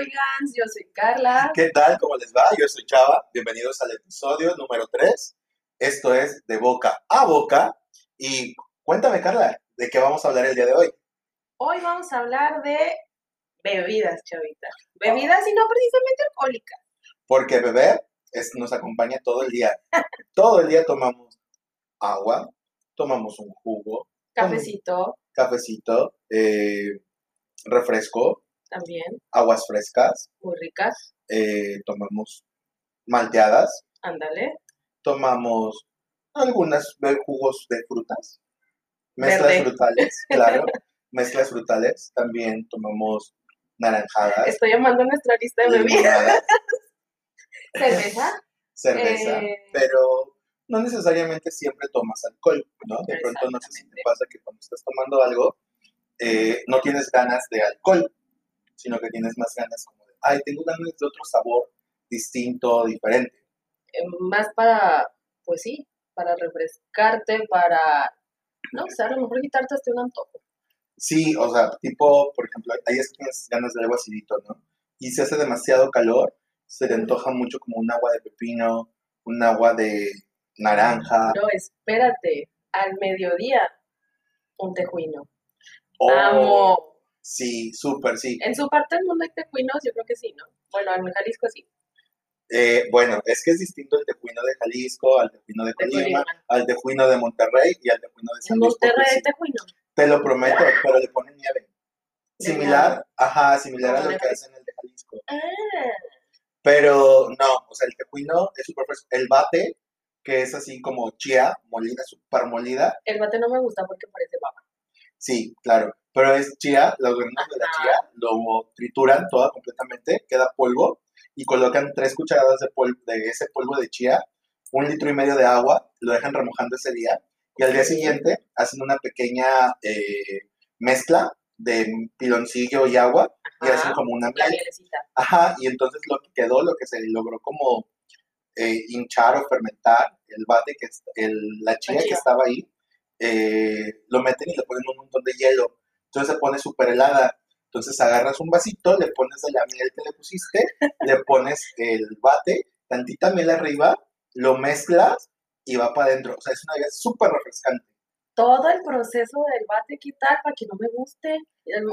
Oigan, yo soy Carla. ¿Qué tal? ¿Cómo les va? Yo soy Chava. Bienvenidos al episodio número 3. Esto es De Boca a Boca. Y cuéntame, Carla, ¿de qué vamos a hablar el día de hoy? Hoy vamos a hablar de bebidas, Chavita. Bebidas y no precisamente alcohólicas. Porque beber es, nos acompaña todo el día. todo el día tomamos agua, tomamos un jugo, Cafecito cafecito, eh, refresco, también, aguas frescas, muy ricas. eh, tomamos malteadas, Ándale. tomamos algunas eh, jugos de frutas, mezclas Verde. frutales, claro, mezclas frutales, también tomamos naranjadas, Estoy llamando nuestra lista de bebidas. Cerveza. cerveza, Eh. pero no necesariamente siempre tomas alcohol, ¿no? De pronto no sé si te pasa que cuando estás tomando algo, eh, no tienes ganas de alcohol, sino que tienes más ganas como de, ay, tengo ganas de otro sabor distinto, diferente. eh, más para, pues sí, para refrescarte, para, no sé, a lo mejor quitarte hasta un antojo. Sí, o sea, tipo, por ejemplo, hay veces que tienes ganas de algo acidito, ¿no? Y si hace demasiado calor, se te antoja mucho como un agua de pepino, un agua de naranja. Pero espérate, al mediodía, un tejuino. o- Amo. Sí, súper, sí. En su parte del mundo hay tejuinos, yo creo que sí, ¿no? Bueno, en Jalisco sí. Eh, bueno, es que es distinto el tejuino de Jalisco, al tejuino de Colima, al tejuino de Monterrey y al tejuino de San Luis Monterrey hay tejuino. Te lo prometo, pero le ponen nieve. Similar, ajá, similar a lo de que hacen el de Jalisco. Ah, Pero no, o sea, el tejuino es súper fresco. El bate, que es así como chía, molida, súper molida, el bate no me gusta porque parece baba. Sí, claro. Pero es chía, los granos de la chía lo trituran toda completamente, queda polvo, y colocan tres cucharadas de, pol- de ese polvo de chía, un litro y medio de agua, lo dejan remojando ese día, y al día siguiente hacen una pequeña eh, mezcla de piloncillo y agua, y hacen como una mielecita. Ajá, y entonces lo que quedó, lo que se logró como eh, hinchar o fermentar el bate, que es el, la chía que chía. estaba ahí, eh, lo meten y le ponen un montón de hielo. Entonces se pone súper helada. Entonces agarras un vasito, le pones de la miel que le pusiste, le pones el bate, tantita miel arriba, lo mezclas y va para adentro. O sea, es una bebida súper refrescante. Todo el proceso del bate, ¿qué tal? Para que no me guste.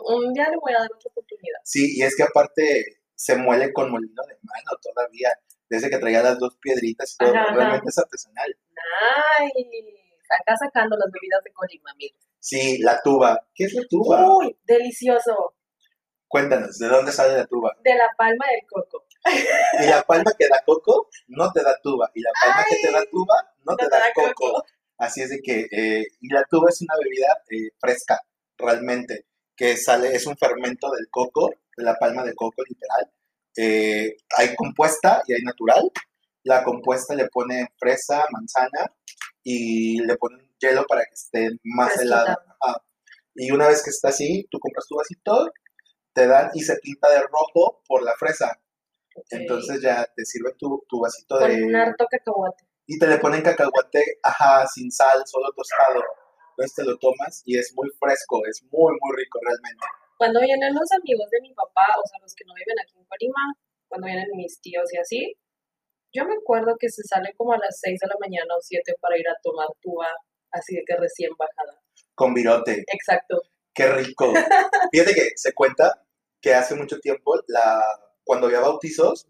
Un día le voy a dar otra oportunidad. Sí, y es que aparte se muele con molino de mano todavía, desde que traía las dos piedritas y todo, Ajá, ajá. realmente es artesanal. Nice. Acá sacando las bebidas de Colima, amigos. Sí, la tuba. ¿Qué es la tuba? Uy, delicioso. Cuéntanos, ¿de dónde sale la tuba? De la palma del coco. Y la palma que da coco no te da tuba, y la palma que te da tuba no, te, da, coco. Así es de que, eh, y la tuba es una bebida eh, fresca, realmente, que sale, es un fermento del coco, de la palma de coco, literal. Eh, hay compuesta y hay natural. La compuesta le ponen fresa, manzana y le ponen hielo para que esté más Fresquita. helada. Ajá. Y una vez que está así, tú compras tu vasito, te dan y se pinta de rojo por la fresa. Entonces ya te sirve tu, tu vasito Con de... un harto cacahuate. Y te le ponen cacahuate, ajá, sin sal, solo tostado. Entonces te lo tomas y es muy fresco, es muy, muy rico realmente. Cuando vienen los amigos de mi papá, o sea, los que no viven aquí en Colima, cuando vienen mis tíos y así, yo me acuerdo que se sale como a las 6 de la mañana o 7 para ir a tomar tuba, así de que recién bajada. Con virote, Exacto. qué rico. Fíjate que se cuenta que hace mucho tiempo, la, cuando había bautizos,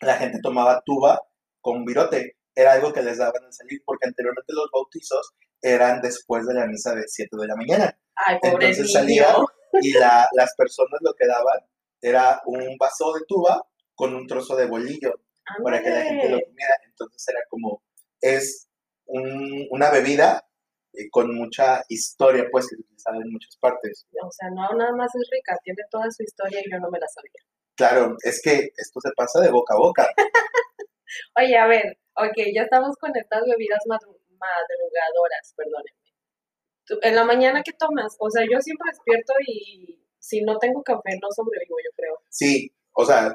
la gente tomaba tuba con virote. Era algo que les daban al salir, porque anteriormente los bautizos eran después de la misa de 7 de la mañana. Ay, pobre Entonces niño. salía y la- las personas lo que daban era un vaso de tuba con un trozo de bolillo para que la gente lo comiera. Entonces era como, es un- una bebida eh, con mucha historia, pues, que se utilizaba en muchas partes. O sea, no nada más es rica, tiene toda su historia y yo no me la sabía. Claro, es que esto se pasa de boca a boca. Oye, a ver, ok, ya estamos con estas bebidas madru- madrugadoras, perdónenme. En la mañana, ¿qué tomas? O sea, yo siempre despierto y si no tengo café no sobrevivo, yo creo. Sí, o sea,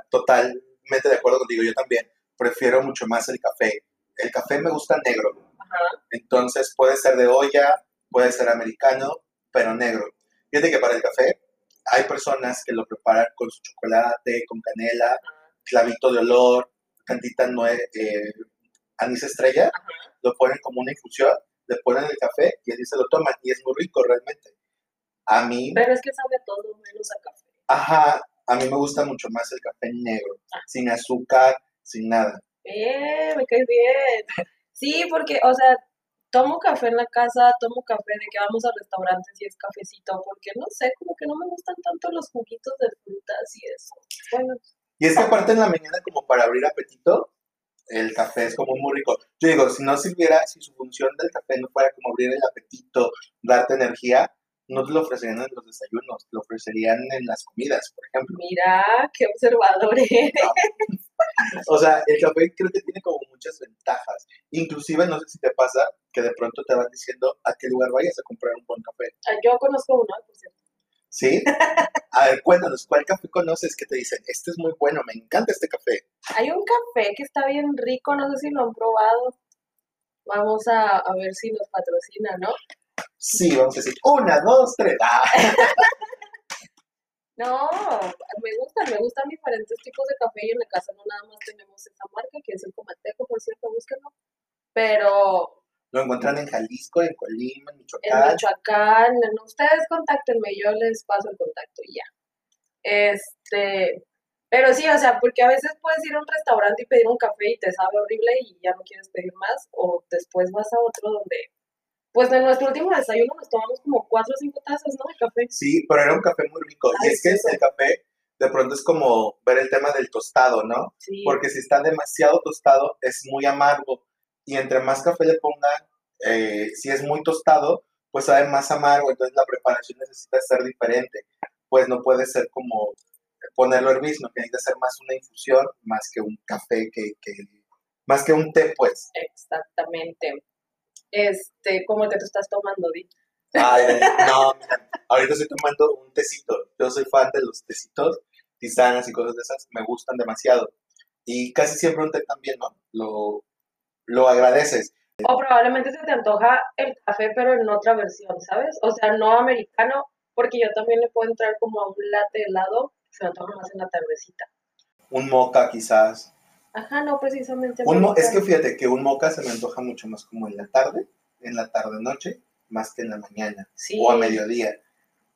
totalmente de acuerdo contigo, yo también prefiero mucho más el café. El café me gusta negro, Ajá. entonces puede ser de olla, puede ser americano, pero negro. Fíjate que para el café hay personas que lo preparan con su chocolate, con canela, clavito de olor, cantita nueve, eh, anís estrella, lo ponen como una infusión, le ponen el café y así se lo toman y es muy rico realmente. A mí... Pero es que sabe todo menos a café. Ajá, a mí me gusta mucho más el café negro, ah. sin azúcar, sin nada. Eh, me caes bien. Sí, porque, o sea, tomo café en la casa, tomo café de que vamos a restaurantes y es cafecito, porque no sé, como que no me gustan tanto los juguitos de frutas y eso. Bueno. Y es que aparte en la mañana como para abrir apetito, el café es como muy rico. Yo digo, si no sirviera, si su función del café no fuera como abrir el apetito, darte energía, no te lo ofrecerían en los desayunos, te lo ofrecerían en las comidas, por ejemplo. Mira, qué observador eres. O sea, el café creo que tiene como muchas ventajas. Inclusive, no sé si te pasa que de pronto te van diciendo a qué lugar vayas a comprar un buen café. Ah, yo conozco uno, por cierto. ¿Sí? A ver, cuéntanos, ¿cuál café conoces que te dicen, este es muy bueno, me encanta este café? Hay un café que está bien rico, no sé si lo han probado. Vamos a, a ver si nos patrocina, ¿no? Sí, vamos a decir, una, dos, tres. Ah. No, me gustan, me gustan diferentes tipos de café y en la casa no nada más tenemos esa marca, que es el Comateco, por cierto, búsquenlo. Pero... Lo encuentran en Jalisco, en Colima, en Michoacán. En Michoacán, ustedes contáctenme, yo les paso el contacto y ya. Este, pero sí, o sea, porque a veces puedes ir a un restaurante y pedir un café y te sabe horrible y ya no quieres pedir más, o después vas a otro donde pues en nuestro último desayuno nos tomamos como cuatro o cinco tazas, ¿no? De café. Sí, pero era un café muy rico. y es que el café de pronto es como ver el tema del tostado, ¿no? Sí. Porque si está demasiado tostado es muy amargo y entre más café le pongan, eh, si es muy tostado, pues sabe más amargo, entonces la preparación necesita ser diferente. Pues no puede ser como ponerlo hervir, sino que necesita ser más una infusión, más que un café, que, que más que un té, pues. Exactamente este, como que tú estás tomando, Di. Ay, no, mira, ahorita estoy tomando un tecito. Yo soy fan de los tecitos, tisanas y cosas de esas, me gustan demasiado. Y casi siempre un té también, ¿no? Lo, lo agradeces. O probablemente se te antoja el café, pero en otra versión, ¿sabes? O sea, no americano, porque yo también le puedo entrar como a un latte helado, se me antoja más en la tardecita. Un moca, quizás. Ajá, no precisamente. es que fíjate que un moca se me antoja mucho más como en la tarde, en la tarde-noche, más que en la mañana o a mediodía.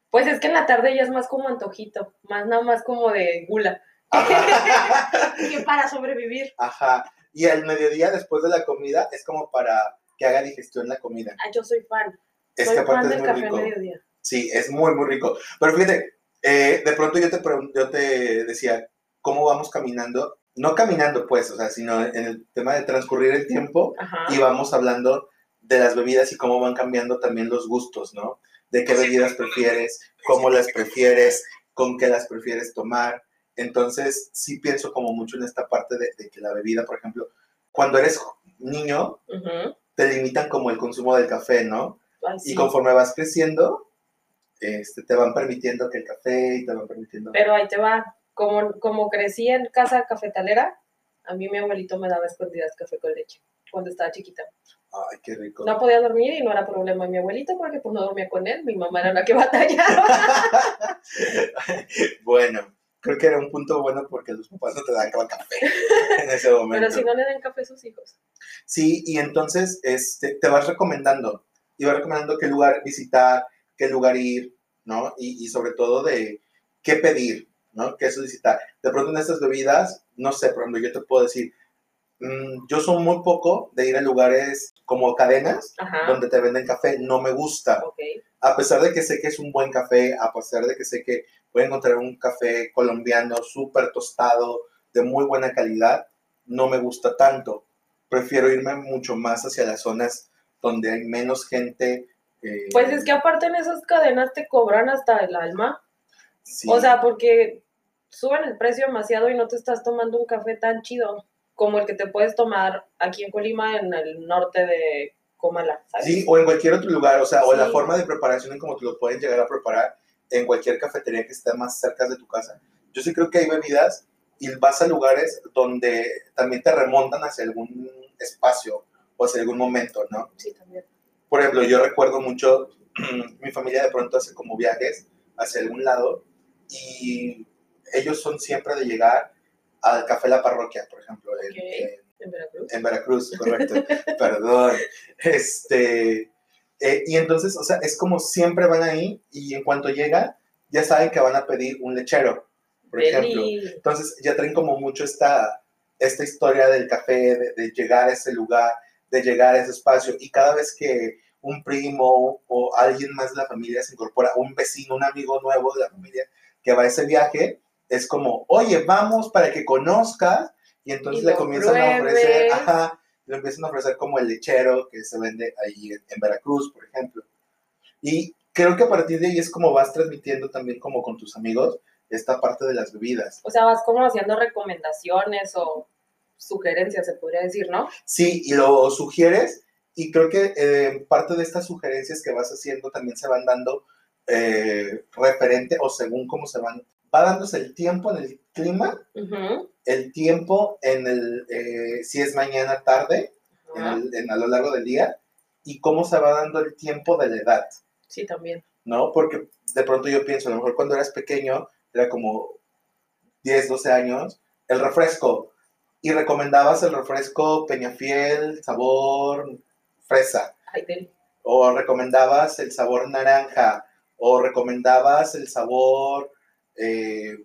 Pues es que en la tarde ya es más como antojito, más nada más como de gula. que para sobrevivir. Ajá. Y al mediodía, después de la comida, es como para que haga digestión la comida. Ah, yo soy fan. Es soy fan del café rico. mediodía. Sí, es muy, muy rico. Pero fíjate, eh, de pronto yo te, yo te decía, ¿cómo vamos caminando? No caminando pues, o sea, sino en el tema de transcurrir el tiempo y vamos hablando de las bebidas y cómo van cambiando también los gustos, ¿no? De qué bebidas prefieres, cómo las prefieres, con qué las prefieres tomar. Entonces, sí pienso como mucho en esta parte de, que la bebida, por ejemplo, cuando eres niño, te limitan como el consumo del café, ¿no? Y conforme vas creciendo, este, te van permitiendo que el café y te van permitiendo... Pero ahí te va, como, como crecí en casa cafetalera, a mí mi abuelito me daba escondidas café con leche cuando estaba chiquita. Ay, qué rico. No podía dormir y no era problema mi abuelito porque pues no dormía con él, mi mamá era la que batallaba. bueno, creo que era un punto bueno porque los papás no te dan café en ese momento. Pero si no le dan café a sus hijos. Sí, y entonces este, te vas recomendando, y vas recomendando qué lugar visitar, qué lugar ir, ¿no? Y, y sobre todo de qué pedir, ¿no? ¿Qué solicitar? De pronto en estas bebidas, no sé, por ejemplo, yo te puedo decir, mm, yo soy muy poco de ir a lugares como cadenas donde te venden café, no me gusta. A pesar de que sé que es un buen café, a pesar de que sé que voy a encontrar un café colombiano súper tostado, de muy buena calidad, no me gusta tanto. Prefiero irme mucho más hacia las zonas donde hay menos gente. Eh, pues es que aparte en esas cadenas te cobran hasta el alma. O sea, porque suben el precio demasiado y no te estás tomando un café tan chido como el que te puedes tomar aquí en Colima, en el norte de Comala, ¿sabes? Sí, o en cualquier otro lugar, o sea, o la forma de preparación en cómo te lo pueden llegar a preparar en cualquier cafetería que esté más cerca de tu casa. Yo sí creo que hay bebidas y vas a lugares donde también te remontan hacia algún espacio o hacia algún momento, ¿no? Sí, también. Por ejemplo, yo recuerdo mucho, mi familia de pronto hace como viajes hacia algún lado y ellos son siempre de llegar al Café La Parroquia, por ejemplo, en, Ok. en- En Veracruz. en Veracruz, correcto. Perdón. Este, eh, y entonces, o sea, es como siempre van ahí y en cuanto llegan, ya saben que van a pedir un lechero, por ejemplo. Entonces ya traen como mucho esta, esta historia del café, de, de llegar a ese lugar, de llegar a ese espacio. Y cada vez que un primo o alguien más de la familia se incorpora, un vecino, un amigo nuevo de la familia que va a ese viaje, es como, oye, vamos para que conozcas. Y entonces Y le comienzan a ofrecer, ajá, le empiezan a ofrecer como el lechero que se vende ahí en, en Veracruz, por ejemplo. Y creo que a partir de ahí es como vas transmitiendo también como con tus amigos esta parte de las bebidas. O sea, vas como haciendo recomendaciones o sugerencias, se podría decir, ¿no? Sí, y lo sugieres y creo que eh, parte de estas sugerencias que vas haciendo también se van dando eh, referente o según cómo se van, va dándose el tiempo en el clima, el tiempo en el, eh, si es mañana, tarde, en Ajá. el- en- a lo largo del día y cómo se va dando el tiempo de la edad, Sí, también. ¿no? Porque de pronto yo pienso, a lo mejor cuando eras pequeño, era como 10, 12 años, el refresco. Y recomendabas el refresco Peñafiel, sabor fresa. Ay. O recomendabas el sabor naranja. O recomendabas el sabor eh,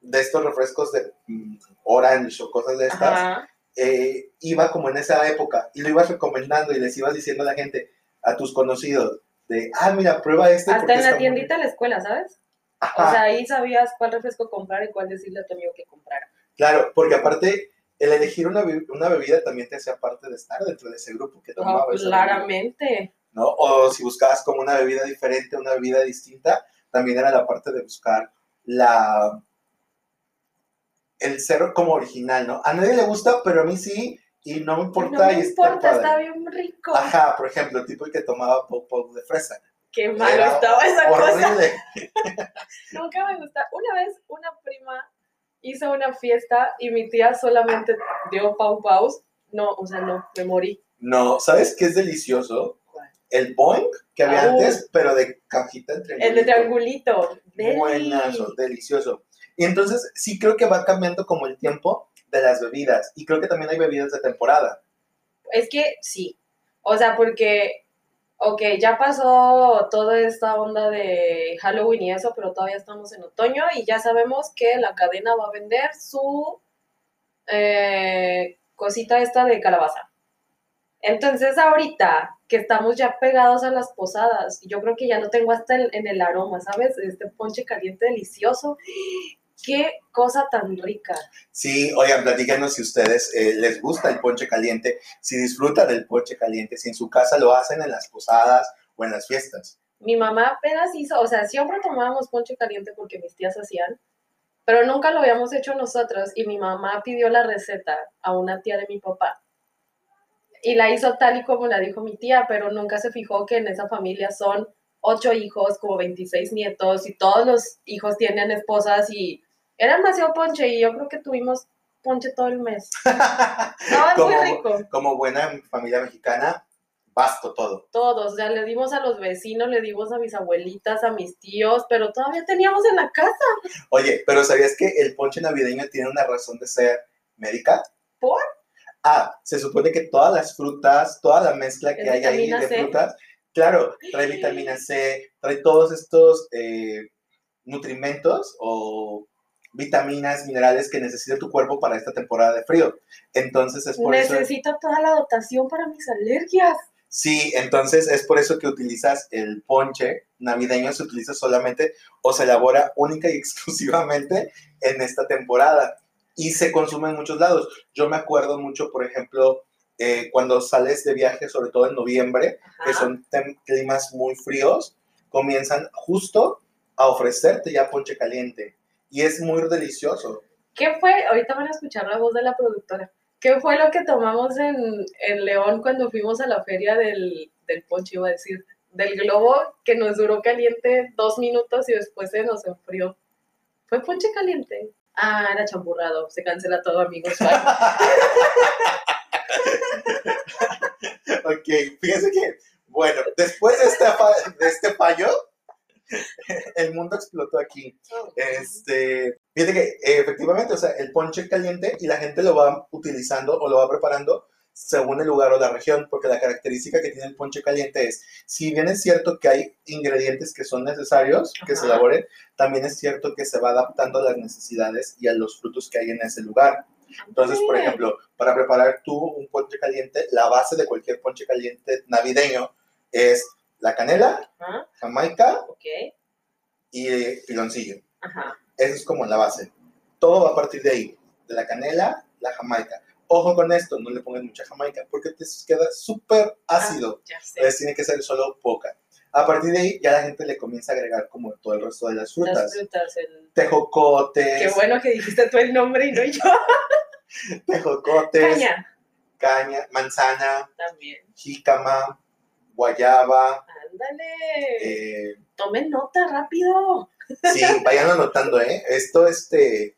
de estos refrescos de mm, orange o cosas de estas. Eh, iba como en esa época y lo ibas recomendando y les ibas diciendo a la gente, a tus conocidos, de, ah, mira, prueba este. Hasta en la tiendita de la escuela, ¿sabes? Ajá. O sea, ahí sabías cuál refresco comprar y cuál decirle a tu amigo que comprara. Claro, porque aparte, el elegir una, una bebida también te hacía parte de estar dentro de ese grupo que tomaba. Oh, bebida, claramente. ¿no? O si buscabas como una bebida diferente, una bebida distinta, también era la parte de buscar la el ser como original, ¿no? A nadie le gusta, pero a mí sí, y no me importa. no me está importa, está bien rico. Ajá, por ejemplo, el tipo que tomaba pop pop de fresa. Qué malo Era estaba esa cosa. Horrible. Nunca me gusta. Una vez una prima hizo una fiesta y mi tía solamente dio pau paus. No, o sea, no, me morí. No, ¿sabes qué es delicioso? El boing que había Ah, antes, pero de cajita entre El de triangulito. Buenazo, delicioso. Y entonces sí creo que va cambiando como el tiempo de las bebidas. Y creo que también hay bebidas de temporada. Es que sí. O sea, porque, ok, ya pasó toda esta onda de Halloween y eso, pero todavía estamos en otoño y ya sabemos que la cadena va a vender su eh, cosita esta de calabaza. Entonces ahorita que estamos ya pegados a las posadas, yo creo que ya lo tengo hasta en el aroma, ¿sabes? Este ponche caliente delicioso. Qué cosa tan rica. Sí, oigan, platícanos si ustedes eh, les gusta el ponche caliente, si disfrutan del ponche caliente, si en su casa lo hacen en las posadas o en las fiestas. Mi mamá apenas hizo, o sea, siempre tomábamos ponche caliente porque mis tías hacían, pero nunca lo habíamos hecho nosotros y mi mamá pidió la receta a una tía de mi papá. Y la hizo tal y como la dijo mi tía, pero nunca se fijó que en esa familia son ocho hijos, como 26 nietos y todos los hijos tienen esposas y era demasiado ponche y yo creo que tuvimos ponche todo el mes. Estaba muy Como- rico. Como buena familia mexicana, basto todo. Todos, ya le dimos a los vecinos, le dimos a mis abuelitas, a mis tíos, pero todavía teníamos en la casa. Oye, pero ¿sabías que el ponche navideño tiene una razón de ser médica? ¿Por? Ah, se supone que todas las frutas, toda la mezcla que ¿Es hay ahí de C? frutas, claro, trae vitamina C, trae todos estos eh, nutrimentos o vitaminas, minerales que necesita tu cuerpo para esta temporada de frío. Entonces es por eso. Necesito toda la dotación para mis alergias. Sí, entonces es por eso que utilizas el ponche navideño, se utiliza solamente o se elabora única y exclusivamente en esta temporada y se consume en muchos lados. Yo me acuerdo mucho, por ejemplo, eh, cuando sales de viaje, sobre todo en noviembre, que son climas muy fríos, comienzan justo a ofrecerte ya ponche caliente y es muy delicioso. ¿Qué fue? Ahorita van a escuchar la voz de la productora. ¿Qué fue lo que tomamos en, en León cuando fuimos a la feria del, del ponche, iba a decir? Del globo que nos duró caliente dos minutos y después se nos enfrió. ¿Fue ponche caliente? Ah, era champurrado. Se cancela todo, amigos. Ok, fíjense que, bueno, después de este, de este fallo, el mundo explotó aquí. Este, fíjate que efectivamente, o sea, el ponche caliente y la gente lo va utilizando o lo va preparando según el lugar o la región, porque la característica que tiene el ponche caliente es, si bien es cierto que hay ingredientes que son necesarios que se elaboren, también es cierto que se va adaptando a las necesidades y a los frutos que hay en ese lugar. Entonces, por ejemplo, para preparar tú un ponche caliente, la base de cualquier ponche caliente navideño es la canela, Ajá, jamaica ok. y piloncillo. Ajá. Eso es como la base. Todo va a partir de ahí, de la canela, la jamaica. Ojo con esto, no le pongan mucha jamaica porque te queda súper ácido. Ya sé. Entonces tiene que ser solo poca. A partir de ahí ya la gente le comienza a agregar como todo el resto de las Las frutas. frutas, el... Tejocotes, Qué bueno que dijiste tú el nombre y no yo. tejocotes, Caña. caña, manzana, También. jícama, guayaba. Ándale. eh, Tomen nota rápido. sí, vayan anotando, ¿eh? Esto, este...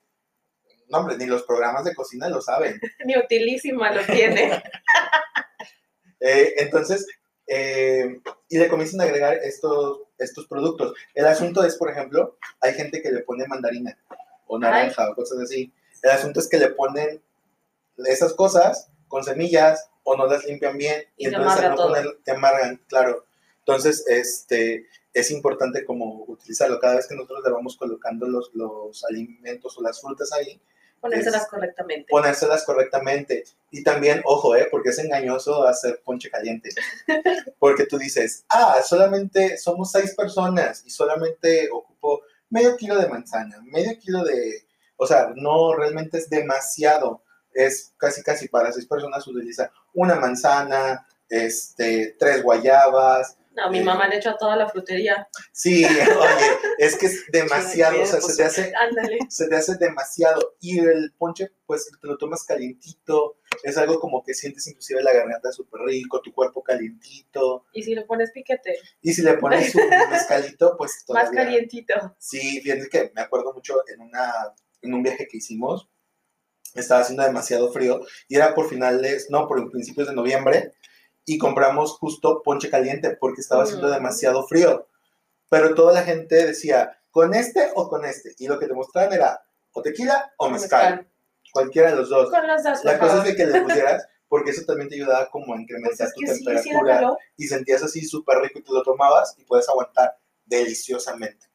No, hombre, ni los programas de cocina lo saben. Ni utilísima lo tiene. Eh, entonces, eh, y le comienzan a agregar estos, estos productos. El asunto es, por ejemplo, hay gente que le pone mandarina o naranja o cosas así. El asunto es que le ponen esas cosas con semillas o no las limpian bien Y entonces al no poner, te amargan, claro. Entonces, este, es importante como utilizarlo. Cada vez que nosotros le vamos colocando los, los alimentos o las frutas ahí, Ponérselas correctamente. ponérselas correctamente. Y también, ojo, ¿eh? porque es engañoso hacer ponche caliente. Porque tú dices, ah, solamente somos seis personas y solamente ocupo medio kilo de manzana, medio kilo de... O sea, no, realmente es demasiado. Es casi, casi para seis personas utiliza una manzana, este, tres guayabas. No, mi Eh. mamá le echó a toda la frutería. Sí, oye, es que es demasiado, o sea, se te hace Ándale. se te hace demasiado. Y el ponche, pues te lo tomas calientito. Es algo como que sientes inclusive la garganta súper rico, tu cuerpo calientito. Y si le pones piquete, Y si le pones un mezcalito, pues todavía. más calientito. Sí, fíjate que me acuerdo mucho en, una, en un viaje que hicimos. Estaba haciendo demasiado frío y era por finales, no, por principios de noviembre. Y compramos justo ponche caliente porque estaba haciendo Mm. demasiado frío. Pero toda la gente decía, ¿con este o con este? Y lo que te mostraban era o tequila o mezcal. Cualquiera de los dos. Con las dos, La cosa es de que le pusieras, porque eso también te ayudaba como a Pues incrementar es tu sí, sí temperatura calor. y sentías así súper rico y tú lo tomabas y puedes aguantar deliciosamente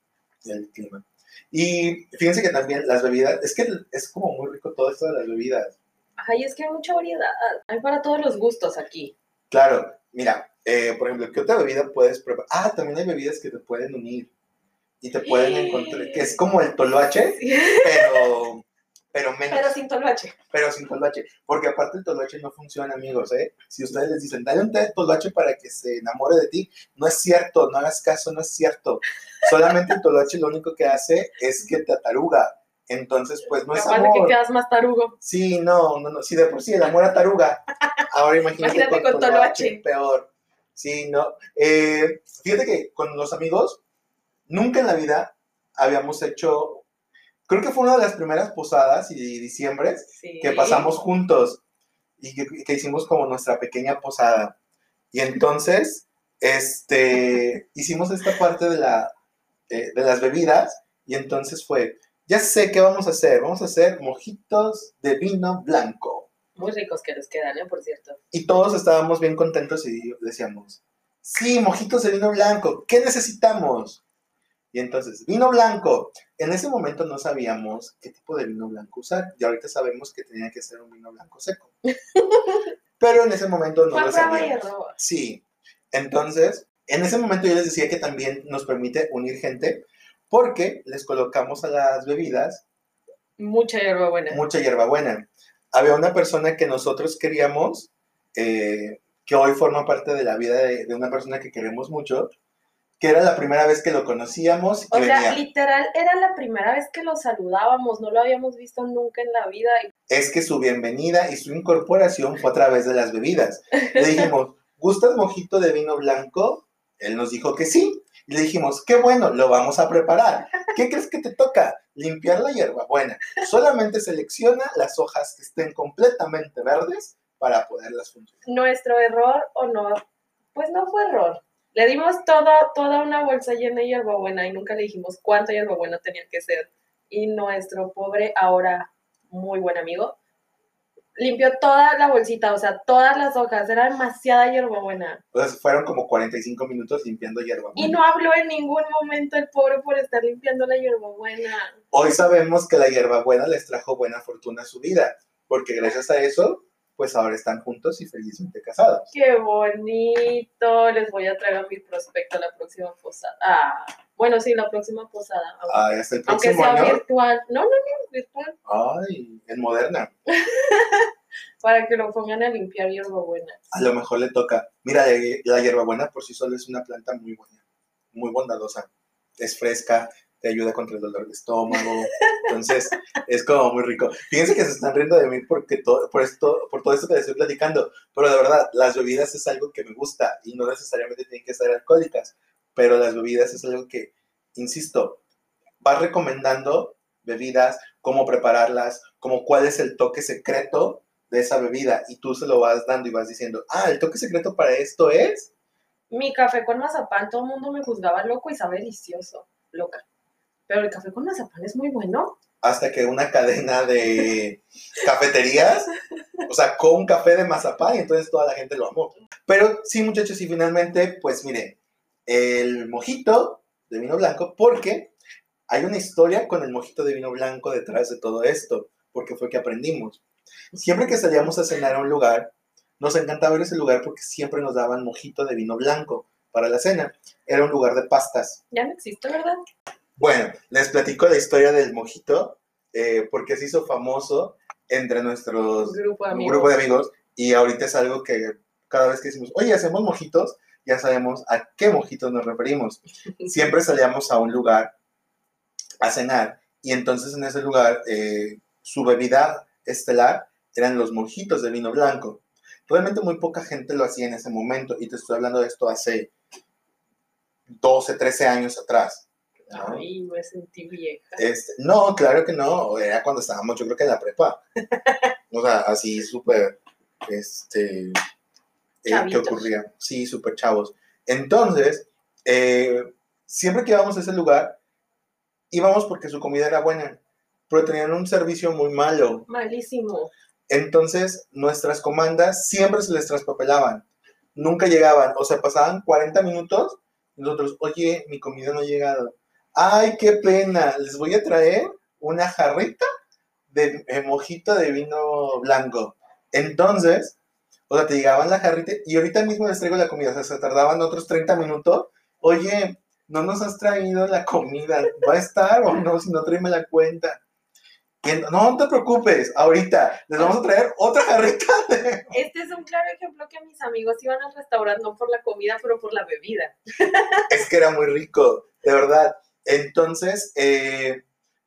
el clima. Y fíjense que también las bebidas, es que es como muy rico todo esto de las bebidas. Ay, es que hay mucha variedad. Hay para todos los gustos aquí. Claro, mira, eh, por ejemplo, ¿qué otra bebida puedes preparar? Ah, también hay bebidas que te pueden unir y te pueden encontrar, que es como el toloache, pero, pero menos. Pero sin toloache. pero sin toloache. Porque aparte el toloache no funciona, amigos, ¿eh? Si ustedes les dicen, dale un té de toloache para que se enamore de ti, no es cierto, no hagas caso, no es cierto. Solamente el toloache lo único que hace es que te ataruga. Entonces, pues no es Capaz de que amor. quedas más tarugo. Sí, no, no, no. Si de por sí el amor ataruga. Ahora imagínate, Imagínate con toloache. Peor. Sí, no. Eh, fíjate que con los amigos, nunca en la vida habíamos hecho. Creo que fue una de las primeras posadas y diciembres Sí. que pasamos juntos y que, que hicimos como nuestra pequeña posada. Y entonces, este, hicimos esta parte de, la, eh, de las bebidas y entonces fue, ya sé qué vamos a hacer, vamos a hacer mojitos de vino blanco. Muy ricos que les quedan, ¿eh? Por cierto. Y todos estábamos bien contentos y decíamos, sí, mojitos de vino blanco, ¿qué necesitamos? Y entonces, vino blanco. En ese momento no sabíamos qué tipo de vino blanco usar. Y ahorita sabemos que tenía que ser un vino blanco seco. Pero en ese momento no lo sabíamos. Sí. Entonces, en ese momento yo les decía que también nos permite unir gente porque les colocamos a las bebidas Mucha hierbabuena. mucha hierbabuena. Había una persona que nosotros queríamos, eh, que hoy forma parte de la vida de, de una persona que queremos mucho, que era la primera vez que lo conocíamos O sea, venía. literal, era la primera vez que lo saludábamos, no lo habíamos visto nunca en la vida. Es que su bienvenida y su incorporación fue a través de las bebidas. Le dijimos, ¿gustas mojito de vino blanco? Él nos dijo que sí. Y le dijimos, qué bueno, lo vamos a preparar. ¿Qué crees que te toca? Limpiar la hierbabuena. Solamente selecciona las hojas que estén completamente verdes para poderlas funcionar. Nuestro error o no, pues no fue error. Le dimos toda, toda una bolsa llena de hierbabuena y nunca le dijimos cuánta hierbabuena tenía que ser. Y nuestro pobre, ahora muy buen amigo, limpió toda la bolsita, o sea, todas las hojas, era demasiada hierbabuena. O sea, fueron como 45 minutos limpiando hierbabuena. Y no habló en ningún momento el pobre por estar limpiando la hierbabuena. Hoy sabemos que la hierbabuena les trajo buena fortuna a su vida, porque gracias a eso, pues ahora están juntos y felizmente casados. Qué bonito. Les voy a traer a mi prospecto a la próxima posada. Ah, bueno, sí, la próxima posada. Ah, hasta el Aunque próximo sea año. virtual. No, no, no, virtual. Ay, en moderna. Para que lo pongan a limpiar hierbabuena. A lo mejor le toca. Mira, la, la hierbabuena por sí sola es una planta muy buena, muy bondadosa. Es fresca, te ayuda contra el dolor de estómago. Entonces, es como muy rico. Fíjense que se están riendo de mí porque todo, por, esto, por todo esto que les estoy platicando. Pero de verdad, las bebidas es algo que me gusta y no necesariamente tienen que ser alcohólicas. Pero las bebidas es algo que, insisto, vas recomendando bebidas, cómo prepararlas, como cuál es el toque secreto de esa bebida y tú se lo vas dando y vas diciendo, ah, el toque secreto para esto es Mi café con mazapán, todo el mundo me juzgaba loco y sabe delicioso. Loca. Pero el café con mazapán es muy bueno. hasta que una cadena de cafeterías, o sea, con café de mazapán, y entonces toda la gente lo amó. Pero sí, muchachos, y finalmente, pues miren, el mojito de vino blanco, porque hay una historia con el mojito de vino blanco detrás de todo esto, porque fue que aprendimos. Siempre que salíamos a cenar a un lugar, nos encantaba ir a ese lugar porque siempre nos daban mojito de vino blanco para la cena. Era un lugar de pastas. Ya no existe, ¿verdad? Bueno, les platico la historia del mojito, eh, porque se hizo famoso entre nuestros Grupo de amigos. grupo de amigos y ahorita es algo que cada vez que decimos, oye, hacemos mojitos, ya sabemos a qué mojitos nos referimos. Siempre salíamos a un lugar a cenar y entonces en ese lugar eh, su bebida estelar eran los mojitos de vino blanco. Realmente muy poca gente lo hacía en ese momento y te estoy hablando de esto hace 12, 13 años atrás. ¿No? Ay, me sentí vieja. Este, no, claro que no, era cuando estábamos, yo creo que en la prepa. O sea, así súper, este, eh, ¿qué ocurría? Sí, súper chavos. Entonces, eh, siempre que íbamos a ese lugar, íbamos porque su comida era buena, pero tenían un servicio muy malo. Malísimo. Entonces, nuestras comandas siempre se les traspapelaban. Nunca llegaban. O sea, pasaban 40 minutos y nosotros, oye, mi comida no ha llegado. Ay, qué pena. Les voy a traer una jarrita de mojito de vino blanco. Entonces, o sea, te llegaban la jarrita y ahorita mismo les traigo la comida. O sea, se tardaban otros 30 minutos. Oye, no nos has traído la comida. ¿Va a estar o no? Si no, tráeme la cuenta. Que no, no te preocupes, ahorita les vamos a traer otra jarrita de... Este es un claro ejemplo que mis amigos iban al restaurante no por la comida, pero por la bebida. Es que era muy rico, de verdad. Entonces, eh,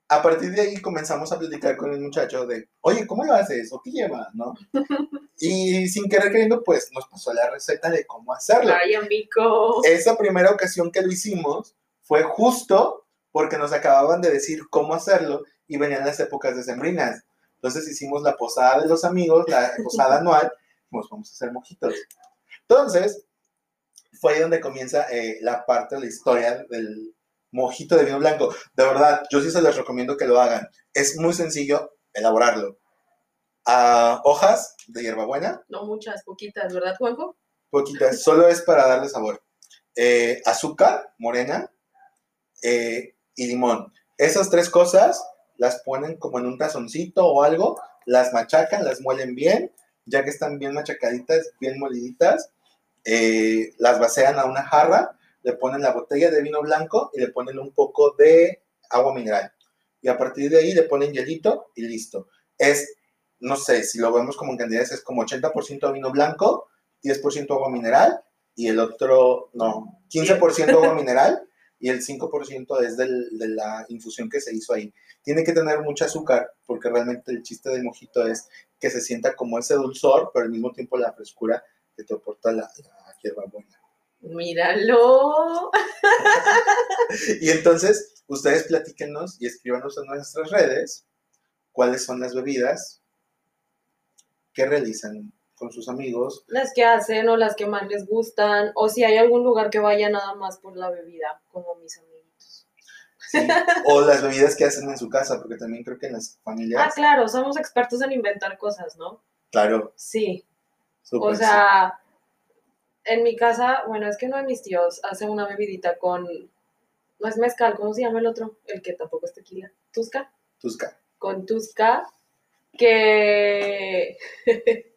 a partir de ahí comenzamos a platicar con el muchacho de, oye, ¿cómo lo haces? ¿O qué lleva? ¿No? Y sin querer queriendo, pues nos pasó la receta de cómo hacerlo. Ay, amigo. Esa primera ocasión que lo hicimos fue justo porque nos acababan de decir cómo hacerlo y venían las épocas decembrinas. Entonces hicimos la posada de los amigos, la posada anual, pues vamos a hacer mojitos. Entonces, fue ahí donde comienza eh, la parte de la historia del mojito de vino blanco. De verdad, yo sí se les recomiendo que lo hagan. Es muy sencillo elaborarlo. Ah, hojas de hierbabuena, No muchas, poquitas, ¿verdad, Juanjo? poquitas, solo es para darle sabor. Eh, azúcar morena eh, y limón. Esas tres cosas las ponen como en un tazoncito o algo, las machacan, las muelen bien, ya que están bien machacaditas, bien moliditas, eh, las vacían a una jarra, le ponen la botella de vino blanco y le ponen un poco de agua mineral. Y a partir de ahí le ponen hielito y listo. Es, no sé, si lo vemos como en cantidades, es como 80% vino blanco, 10% agua mineral y el otro, no, 15% agua mineral y el 5% es del- de la infusión que se hizo ahí. Tiene que tener mucho azúcar porque realmente el chiste del mojito es que se sienta como ese dulzor, pero al mismo tiempo la frescura que te aporta la, la hierbabuena. Míralo. Y entonces, ustedes platíquenos y escríbanos en nuestras redes cuáles son las bebidas que realizan con sus amigos. Las que hacen o las que más les gustan, o si hay algún lugar que vaya nada más por la bebida, como mis amiguitos. o las bebidas que hacen en su casa, porque también creo que en las familias. Ah, claro, somos expertos en inventar cosas, ¿no? Claro. Sí. o sea, en mi casa, bueno, es que uno de mis tíos hace una bebidita con, no es mezcal, ¿cómo se llama el otro? El que tampoco es tequila. ¿Tusca? Tusca. Con Tusca, que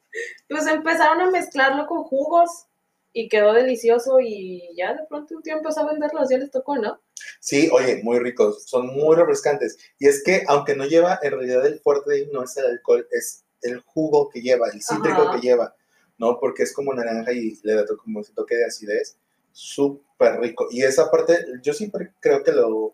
pues empezaron a mezclarlo con jugos y quedó delicioso y ya de pronto un tío empezó a venderlos, ya les tocó, ¿no? Sí, oye, muy ricos, son muy refrescantes. Y es que aunque no lleva, en realidad el fuerte no es el alcohol, es el jugo que lleva, el cítrico que lleva. ¿No? Porque es como naranja y le da como ese toque de acidez, súper rico. Y esa parte, yo siempre creo que lo,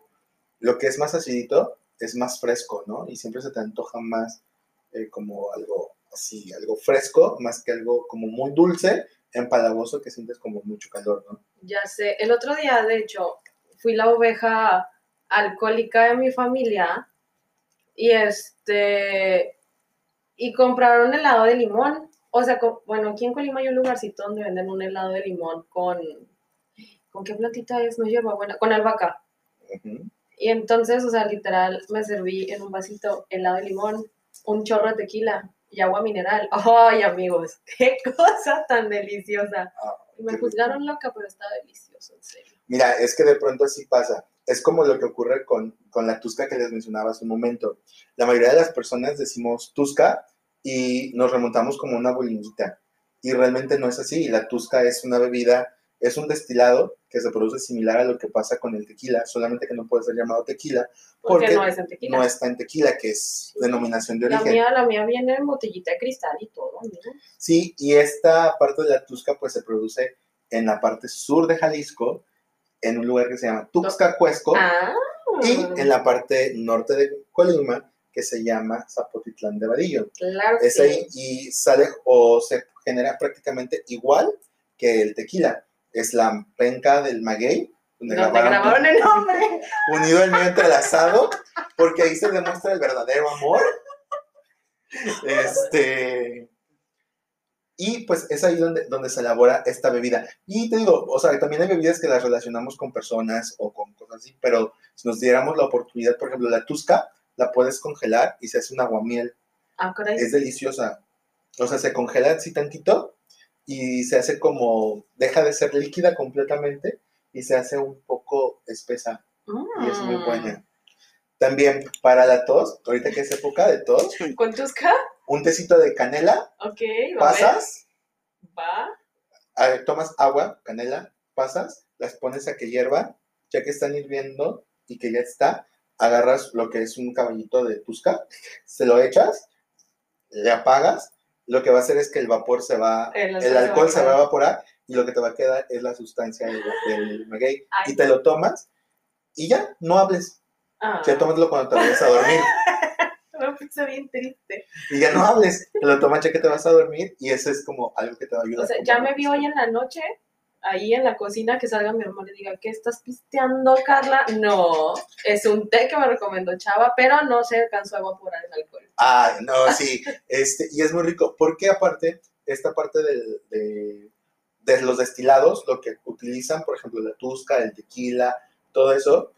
lo que es más acidito es más fresco, ¿no? Y siempre se te antoja más eh, como algo así, algo fresco, más que algo como muy dulce, empalagoso, que sientes como mucho calor, ¿no? Ya sé, el otro día, de hecho, fui la oveja alcohólica de mi familia y este, y compraron helado de limón o sea, bueno, aquí en Colima hay un lugarcito donde venden un helado de limón con. ¿Con qué plantita es? No lleva buena. Con albahaca. Y entonces, o sea, literal, me serví en un vasito helado de limón, un chorro de tequila y agua mineral. ¡Ay, amigos! ¡Qué cosa tan deliciosa! Ah, me juzgaron loca, pero está delicioso, en serio. Mira, es que de pronto así pasa. Es como lo que ocurre con, con la tusca que les mencionaba hace un momento. La mayoría de las personas decimos tusca y nos remontamos como una bolinita. Y realmente no es así. La tusca es una bebida, es un destilado que se produce similar a lo que pasa con el tequila, solamente que no puede ser llamado tequila porque, no, es en tequila. no está en tequila, que es denominación de origen. La mía, la mía viene en botellita de cristal y todo. Sí, y esta parte de la tusca pues se produce en la parte sur de Jalisco, en un lugar que se llama Tuxtla Cuesco, ah. y en la parte norte de Colima, que se llama Zapotitlán de Vadillo. Claro. Es ahí y sale o se genera prácticamente igual que el tequila. Es la penca del maguey. Donde, grabaron, el nombre. Unido el medio entrelazado, porque ahí se demuestra el verdadero amor. Este. Y pues es ahí donde, donde se elabora esta bebida. Y te digo, o sea, también hay bebidas que las relacionamos con personas o con cosas así, pero si nos diéramos la oportunidad, por ejemplo, la Tusca, la puedes congelar y se hace un aguamiel. Ah, es deliciosa. O sea, se congela así tantito y se hace como, deja de ser líquida completamente y se hace un poco espesa. Y es muy buena. También para la tos, ahorita que es época de tos. ¿Con tusca? Un tecito de canela. Ok, va Pasas. Va. tomas agua, canela, pasas, las pones a que hierva, ya que están hirviendo y que ya está, agarras lo que es un caballito de tusca, se lo echas, le apagas, lo que va a hacer es que el vapor se va, el, alcohol se va a evaporar y lo que te va a quedar es la sustancia del, maguey. Y te lo tomas y ya, no hables. Ah. Ya tómatelo cuando te vayas a dormir. Me puse bien triste. Y ya no hables, te lo tomas ya que te vas a dormir y eso es como algo que te va a ayudar. O sea, ya me vi hoy en la noche ahí en la cocina que salga mi hermano y diga, ¿qué estás pisteando, Carla? No, es un té que me recomendó Chava, pero no se alcanzó a evaporar el alcohol. Ah, no, sí, este, y es muy rico, porque aparte, esta parte de, de los destilados, lo que utilizan, por ejemplo, la tusca, el tequila, todo eso,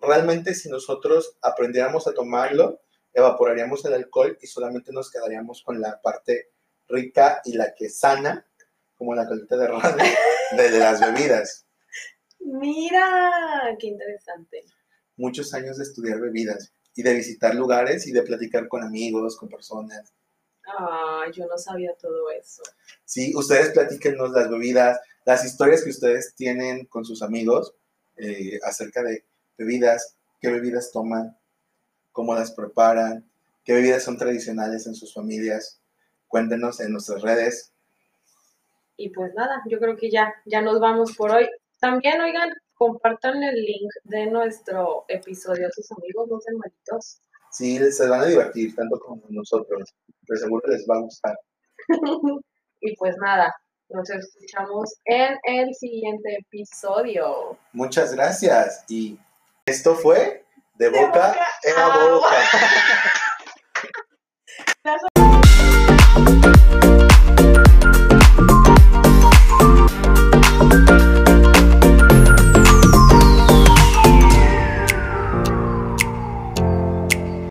realmente si nosotros aprendiéramos a tomarlo, evaporaríamos el alcohol y solamente nos quedaríamos con la parte rica y la que sana, como la colita de radio de las bebidas. Mira, qué interesante. Muchos años de estudiar bebidas y de visitar lugares y de platicar con amigos, con personas. Ah, yo no sabía todo eso. Sí, ustedes platíquenos las bebidas, las historias que ustedes tienen con sus amigos eh, acerca de bebidas, qué bebidas toman, cómo las preparan, qué bebidas son tradicionales en sus familias. Cuéntenos en nuestras redes, y pues nada, yo creo que ya, ya nos vamos por hoy. También, oigan, compartan el link de nuestro episodio a sus amigos, no sean malitos. Sí, se van a divertir tanto como nosotros. Pero seguro les va a gustar. y pues nada, nos escuchamos en el siguiente episodio. Muchas gracias. Y esto fue De Boca, en boca.